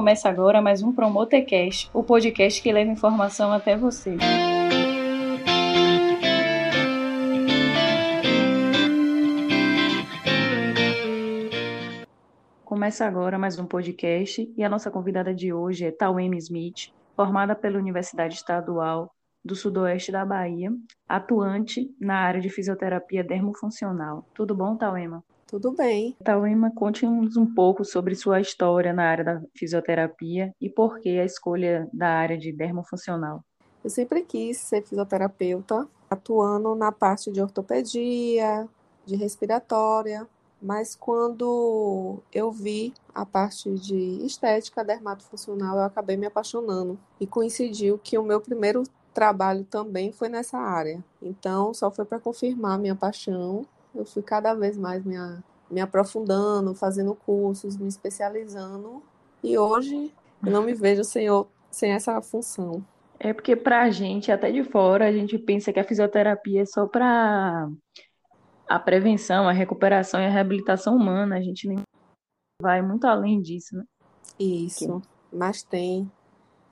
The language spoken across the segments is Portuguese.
Começa agora mais um Promotecast, o podcast que leva informação até você. Começa agora mais um podcast e a nossa convidada de hoje é Taueme Smith, formada pela Universidade Estadual do Sudoeste da Bahia, atuante na área de fisioterapia dermofuncional. Tudo bom, Tauema? Tudo bem. Tauema, conte-nos um pouco sobre sua história na área da fisioterapia e por que a escolha da área de dermofuncional. Eu sempre quis ser fisioterapeuta, atuando na parte de ortopedia, de respiratória, mas quando eu vi a parte de estética dermatofuncional, eu acabei me apaixonando e coincidiu que o meu primeiro trabalho também foi nessa área. Então, só foi para confirmar minha paixão. Eu fui cada vez mais me, me aprofundando, fazendo cursos, me especializando. E hoje eu não me vejo sem, sem essa função. É porque para a gente, até de fora, a gente pensa que a fisioterapia é só para a prevenção, a recuperação e a reabilitação humana. A gente nem vai muito além disso, né? Isso, mas tem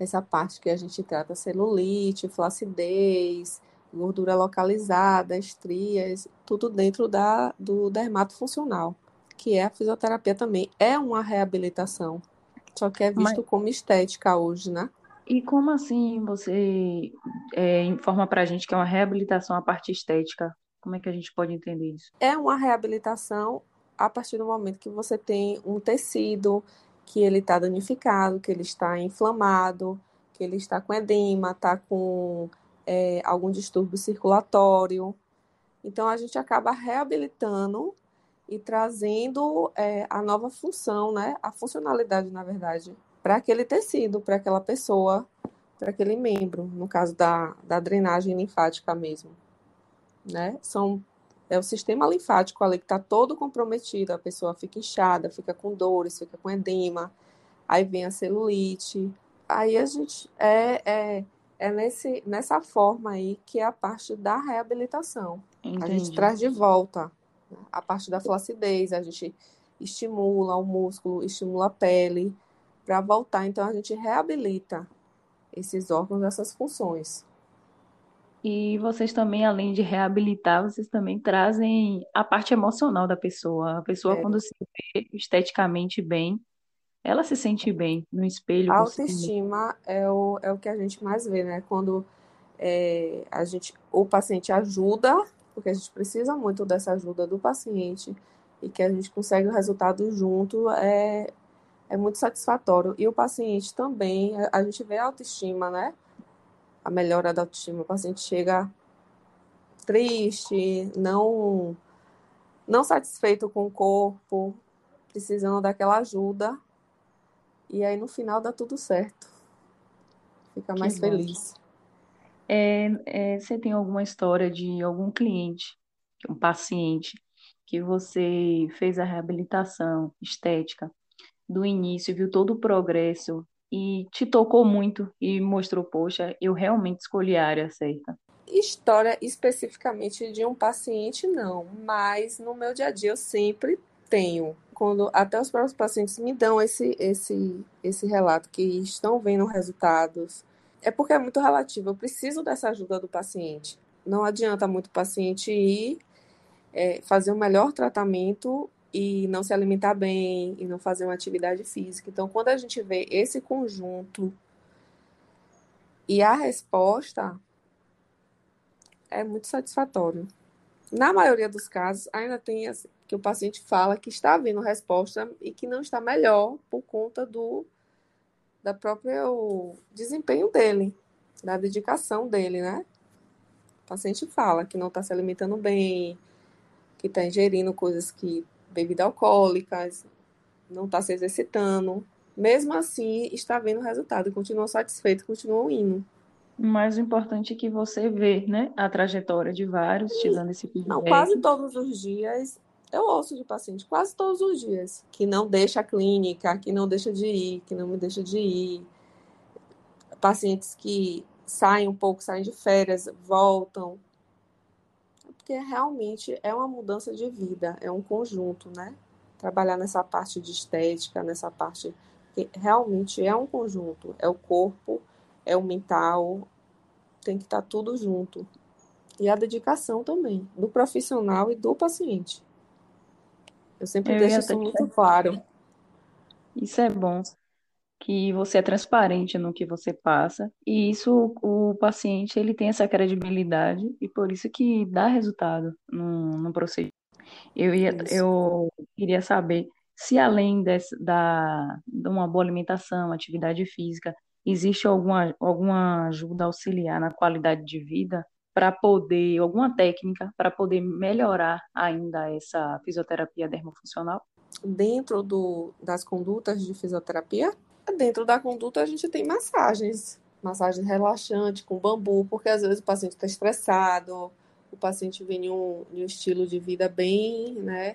essa parte que a gente trata celulite, flacidez, gordura localizada, estrias, tudo dentro da, do dermato funcional, que é a fisioterapia também. É uma reabilitação, só que é visto Mas... como estética hoje, né? E como assim você é, informa para a gente que é uma reabilitação a parte estética? Como é que a gente pode entender isso? É uma reabilitação a partir do momento que você tem um tecido que ele está danificado, que ele está inflamado, que ele está com edema, está com é, algum distúrbio circulatório. Então, a gente acaba reabilitando e trazendo é, a nova função, né? a funcionalidade, na verdade, para aquele tecido, para aquela pessoa, para aquele membro, no caso da, da drenagem linfática mesmo. Né? São é o sistema linfático ali que está todo comprometido, a pessoa fica inchada, fica com dores, fica com edema, aí vem a celulite. Aí a gente é, é, é nesse, nessa forma aí que é a parte da reabilitação. Entendi. A gente traz de volta né? a parte da flacidez, a gente estimula o músculo, estimula a pele para voltar. Então a gente reabilita esses órgãos, essas funções. E vocês também, além de reabilitar, vocês também trazem a parte emocional da pessoa. A pessoa, é. quando se vê esteticamente bem, ela se sente bem no espelho. A autoestima é o, é o que a gente mais vê, né? Quando é, a gente, o paciente ajuda, porque a gente precisa muito dessa ajuda do paciente, e que a gente consegue o resultado junto, é, é muito satisfatório. E o paciente também, a, a gente vê a autoestima, né? a melhora da autoestima. O paciente chega triste, não não satisfeito com o corpo, precisando daquela ajuda. E aí no final dá tudo certo. Fica mais que feliz. É, é, você tem alguma história de algum cliente, um paciente, que você fez a reabilitação estética do início, viu todo o progresso e te tocou muito e mostrou, poxa, eu realmente escolhi a área certa? História especificamente de um paciente, não, mas no meu dia a dia eu sempre tenho. Quando até os próprios pacientes me dão esse, esse, esse relato que estão vendo resultados, é porque é muito relativo. Eu preciso dessa ajuda do paciente. Não adianta muito o paciente ir é, fazer o um melhor tratamento e não se alimentar bem e não fazer uma atividade física. Então, quando a gente vê esse conjunto e a resposta é muito satisfatório. Na maioria dos casos, ainda tem assim, que o paciente fala que está vindo resposta e que não está melhor por conta do da próprio desempenho dele, da dedicação dele, né? O paciente fala que não está se alimentando bem, que está ingerindo coisas que bebida alcoólicas, não está se exercitando. Mesmo assim, está vendo o resultado, continua satisfeito, continua indo. Mas o importante é que você vê, né, a trajetória de vários te dando esse feedback. Não, quase todos os dias eu ouço de paciente, quase todos os dias, que não deixa a clínica, que não deixa de ir, que não me deixa de ir. Pacientes que saem um pouco, saem de férias, voltam, porque realmente é uma mudança de vida, é um conjunto, né? Trabalhar nessa parte de estética, nessa parte porque realmente é um conjunto, é o corpo, é o mental, tem que estar tá tudo junto. E a dedicação também, do profissional e do paciente. Eu sempre eu deixo isso muito claro. Isso é bom, que você é transparente no que você passa, e isso o paciente ele tem essa credibilidade, e por isso que dá resultado no, no procedimento. Eu, ia, eu queria saber se além desse, da, de uma boa alimentação, atividade física, existe alguma, alguma ajuda auxiliar na qualidade de vida para poder, alguma técnica para poder melhorar ainda essa fisioterapia dermofuncional? Dentro do, das condutas de fisioterapia, dentro da conduta a gente tem massagens, massagem relaxante com bambu, porque às vezes o paciente está estressado, o paciente vem em um, em um estilo de vida bem, né,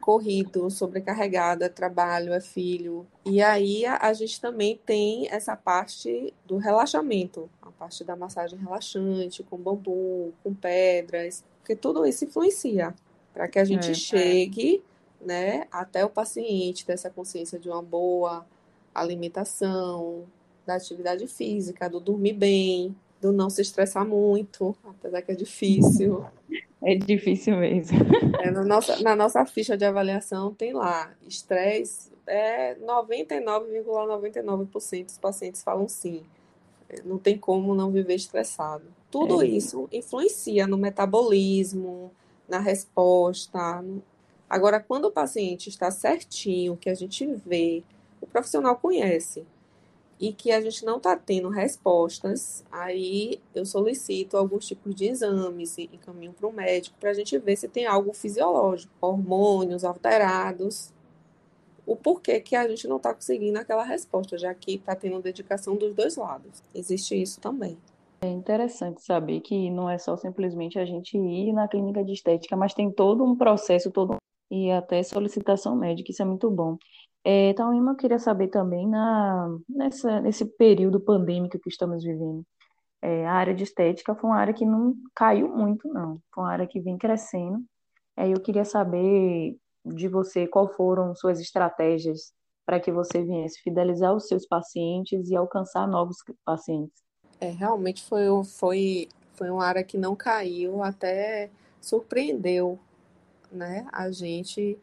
corrido, sobrecarregado, é trabalho, é filho. E aí a, a, gente também tem essa parte do relaxamento, a parte da massagem relaxante, com bambu, com pedras, porque tudo isso influencia para que a gente é, chegue é. né, até o paciente dessa consciência de uma boa alimentação, da atividade física, do dormir bem, do não se estressar muito, apesar que é difícil. É difícil mesmo. É, na, nossa, na nossa ficha de avaliação tem lá, estresse é 99,99% ,99 dos pacientes falam sim. Não tem como não viver estressado. Tudo é. isso influencia no metabolismo, na resposta. Agora, quando o paciente está certinho, que a gente vê, o profissional conhece, e que a gente não está tendo respostas, aí eu solicito alguns tipos de exames e encaminho para o médico para a gente ver se tem algo fisiológico, hormônios alterados, o porquê que a gente não está conseguindo aquela resposta, já que está tendo dedicação dos dois lados. Existe isso também. É interessante saber que não é só simplesmente a gente ir na clínica de estética, mas tem todo um processo, todo e até solicitação médica, isso é muito bom. É, eu queria saber também, na, nessa, nesse período pandêmico que estamos vivendo, é, a área de estética foi uma área que não caiu muito, não. Foi uma área que vem crescendo. É, eu queria saber de você qual foram suas estratégias para que você viesse fidelizar os seus pacientes e alcançar novos pacientes. É, realmente foi, foi, foi uma área que não caiu, até surpreendeu né, a gente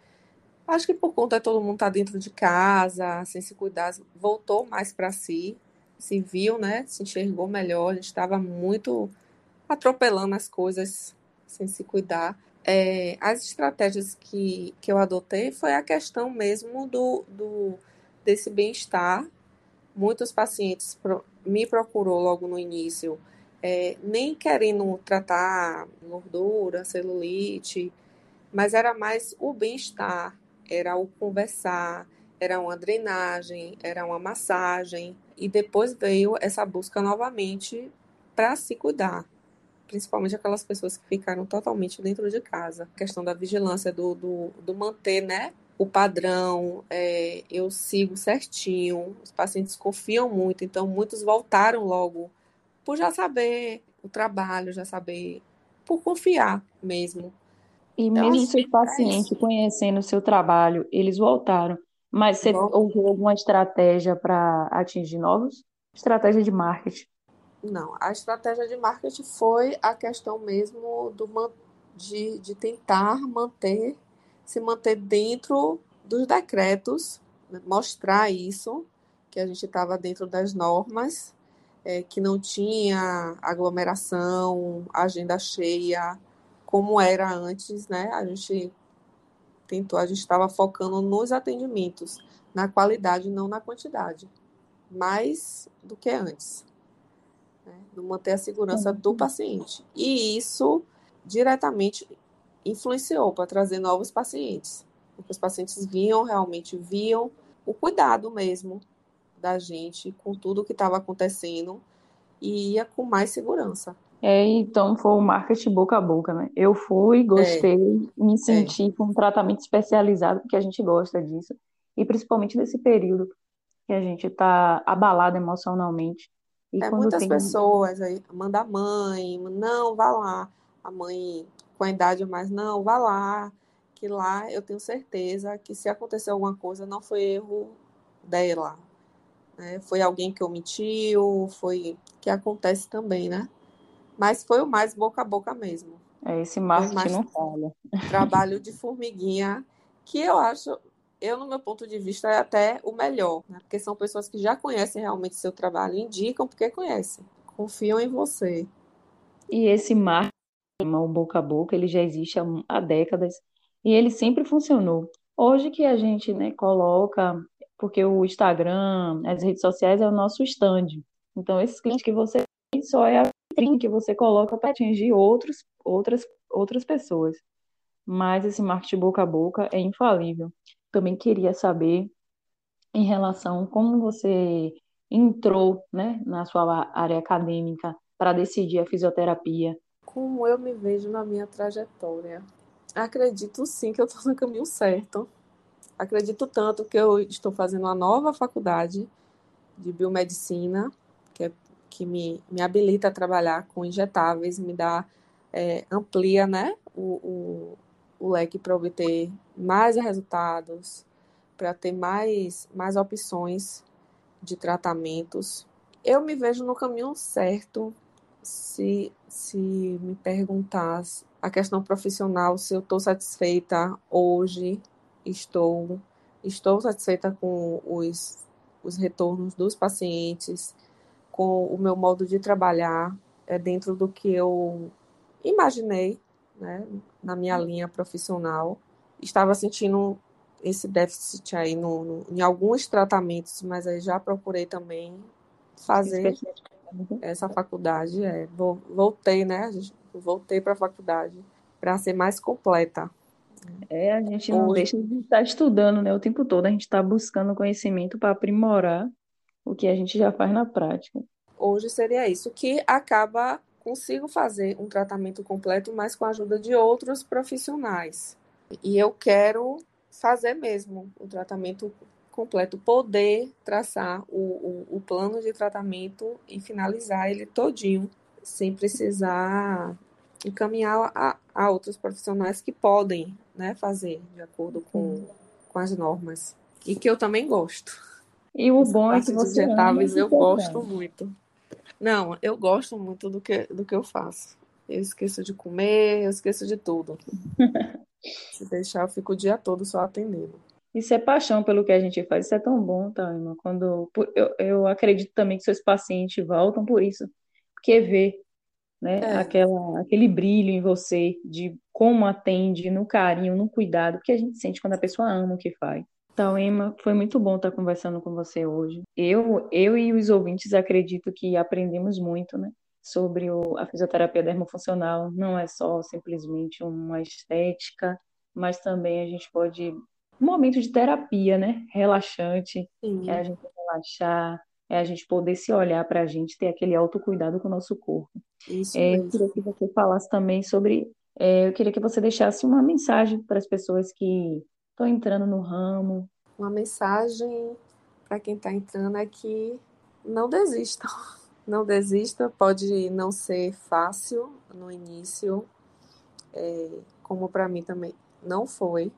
Acho que por conta de todo mundo estar tá dentro de casa, sem se cuidar, voltou mais para si, se viu, né? Se enxergou melhor. A gente estava muito atropelando as coisas sem se cuidar. É, as estratégias que, que eu adotei foi a questão mesmo do, do desse bem-estar. Muitos pacientes pro, me procurou logo no início, é, nem querendo tratar gordura, celulite, mas era mais o bem-estar, era o conversar, era uma drenagem, era uma massagem, e depois veio essa busca novamente para se cuidar, principalmente aquelas pessoas que ficaram totalmente dentro de casa. A questão da vigilância, do, do, do manter né, o padrão, é, eu sigo certinho, os pacientes confiam muito, então muitos voltaram logo por já saber o trabalho, já saber, por confiar mesmo. E então, mesmo seus pacientes conhecendo o seu trabalho, eles voltaram. Mas você usou alguma estratégia para atingir novos? Estratégia de marketing? Não, a estratégia de marketing foi a questão mesmo do, de, de tentar manter, se manter dentro dos decretos, né, mostrar isso, que a gente estava dentro das normas, é, que não tinha aglomeração, agenda cheia, como era antes, né? A gente tentou, a gente estava focando nos atendimentos, na qualidade, não na quantidade, mais do que antes, né? No manter a segurança do paciente. E isso diretamente influenciou para trazer novos pacientes, porque os pacientes viam realmente viam o cuidado mesmo da gente com tudo que estava acontecendo e ia com mais segurança. É, então foi o marketing boca a boca, né? Eu fui, gostei, é. me senti é. com um tratamento especializado, porque a gente gosta disso, e principalmente nesse período que a gente está abalado emocionalmente. E é, muitas tem... pessoas aí, manda a mãe, não, vá lá. A mãe com a idade mais, não, vá lá, que lá eu tenho certeza que se acontecer alguma coisa, não foi erro dela, né? foi alguém que omitiu, foi que acontece também, né? Mas foi o mais boca a boca mesmo. É, esse marketing não falha. Trabalho de formiguinha, que eu acho, eu, no meu ponto de vista, é até o melhor, né? Porque são pessoas que já conhecem realmente seu trabalho, indicam porque conhecem, confiam em você. E esse marketing, o boca a boca, ele já existe há, há décadas e ele sempre funcionou. Hoje que a gente, né, coloca, porque o Instagram, as redes sociais é o nosso stand. Então, esses clientes que você tem só é a que você coloca para atingir outros, outras, outras pessoas. Mas esse marketing boca a boca é infalível. Também queria saber em relação como você entrou, né, na sua área acadêmica para decidir a fisioterapia. Como eu me vejo na minha trajetória? Acredito sim que eu estou no caminho certo. Acredito tanto que eu estou fazendo uma nova faculdade de biomedicina, que, me, me habilita a trabalhar com injetáveis, me dá, é, amplia né, o, o, o leque para obter mais resultados, para ter mais, mais opções de tratamentos. Eu me vejo no caminho certo se, se me perguntasse a questão profissional, se eu estou satisfeita hoje, estou, estou satisfeita com os, os retornos dos pacientes, com o meu modo de trabalhar, é dentro do que eu imaginei, né, na minha linha profissional. Estava sentindo esse déficit aí no, no, em alguns tratamentos, mas aí já procurei também fazer essa faculdade. É, voltei, né? Voltei para a faculdade para ser mais completa. É, a gente não Hoje... deixa de estar estudando, né? O tempo todo a gente está buscando conhecimento para aprimorar o que a gente já faz na prática. Hoje seria isso, que acaba consigo fazer um tratamento completo, mas com a ajuda de outros profissionais. E eu quero fazer mesmo o tratamento completo, poder traçar o, o, o plano de tratamento e finalizar ele todinho, sem precisar encaminhar a, a outros profissionais que podem né, fazer de acordo com, com as normas. E que eu também gosto. E o Essa bom é que você injetáveis eu gosto muito. Não, eu gosto muito do que, do que eu faço. Eu esqueço de comer, eu esqueço de tudo. Se deixar, eu fico o dia todo só atendendo. Isso é paixão pelo que a gente faz, isso é tão bom, tá, irmã? Quando eu, eu acredito também que seus pacientes voltam por isso, porque vê, né, é. aquela, aquele brilho em você de como atende, no carinho, no cuidado, que a gente sente quando a pessoa ama o que faz. Então, Emma, foi muito bom estar conversando com você hoje. Eu, eu e os ouvintes acredito que aprendemos muito, né? Sobre o, a fisioterapia dermofuncional. Não é só simplesmente uma estética, mas também a gente pode um momento de terapia, né? Relaxante, Sim. é a gente relaxar, é a gente poder se olhar para a gente, ter aquele autocuidado com o nosso corpo. Isso é, mesmo. Eu queria que você falasse também sobre. É, eu queria que você deixasse uma mensagem para as pessoas que estão entrando no ramo. Uma mensagem para quem está entrando é que não desistam. Não desista, pode não ser fácil no início, é, como para mim também não foi,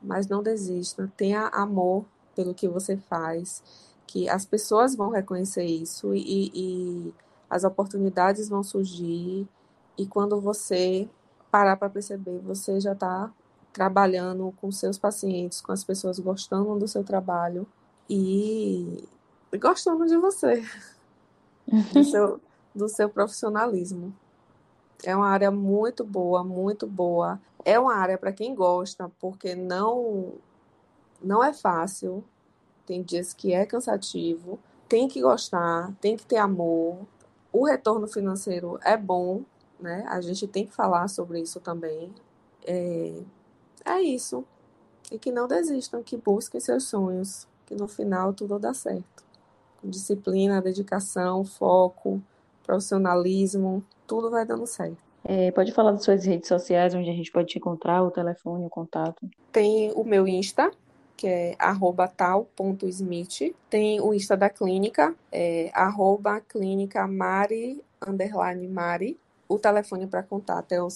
mas não desista. Tenha amor pelo que você faz, que as pessoas vão reconhecer isso e, e as oportunidades vão surgir. E quando você parar para perceber, você já está trabalhando com seus pacientes, com as pessoas gostando do seu trabalho e gostando de você, do seu, do seu profissionalismo. É uma área muito boa, muito boa. É uma área para quem gosta, porque não não é fácil. Tem dias que é cansativo, tem que gostar, tem que ter amor. O retorno financeiro é bom, né? A gente tem que falar sobre isso também. É, é isso. E que não desistam, que busquem seus sonhos, que no final tudo dá certo. Com disciplina, dedicação, foco, profissionalismo, tudo vai dando certo. É, pode falar das suas redes sociais, onde a gente pode te encontrar, o telefone, o contato. Tem o meu Insta, que é tal.smith. Tem o Insta da clínica, é arroba clínica Mari, underline Mari. O telefone para contato é o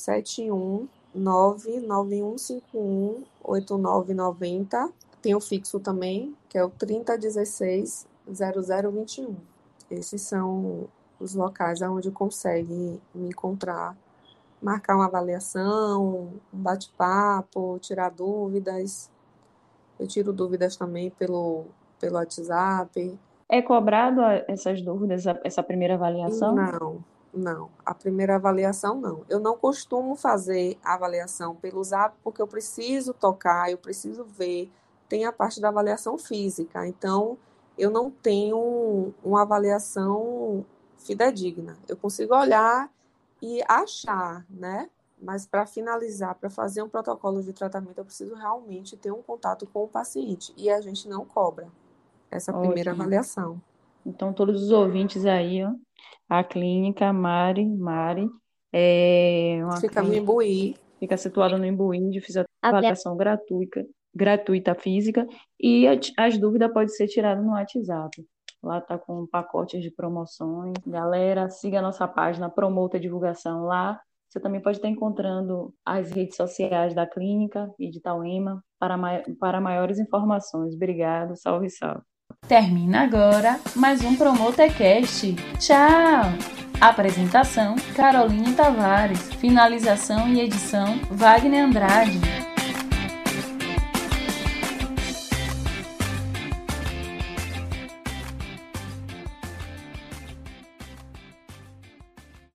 71991518990. Tem o fixo também, que é o 3016 0021. Esses são os locais onde consegue me encontrar, marcar uma avaliação, um bate-papo, tirar dúvidas. Eu tiro dúvidas também pelo, pelo WhatsApp. É cobrado essas dúvidas, essa primeira avaliação? Não, não. A primeira avaliação não. Eu não costumo fazer a avaliação pelo Zap porque eu preciso tocar, eu preciso ver. Tem a parte da avaliação física. Então, eu não tenho uma avaliação fidedigna. Eu consigo olhar e achar, né? Mas para finalizar, para fazer um protocolo de tratamento, eu preciso realmente ter um contato com o paciente. E a gente não cobra essa Ótimo. primeira avaliação. Então, todos os ouvintes aí, ó, a clínica Mari, Mari, é uma fica clínica, no Imbuí. Fica situada no Imbuí, de avaliação gratuita, gratuita física, e as dúvidas podem ser tiradas no WhatsApp. Lá tá com pacotes de promoções. Galera, siga a nossa página Promota Divulgação lá. Você também pode estar encontrando as redes sociais da clínica e de Tauema para, para maiores informações. Obrigado, salve, salve. Termina agora mais um Promotecast. Tchau! Apresentação: Caroline Tavares. Finalização e edição: Wagner Andrade.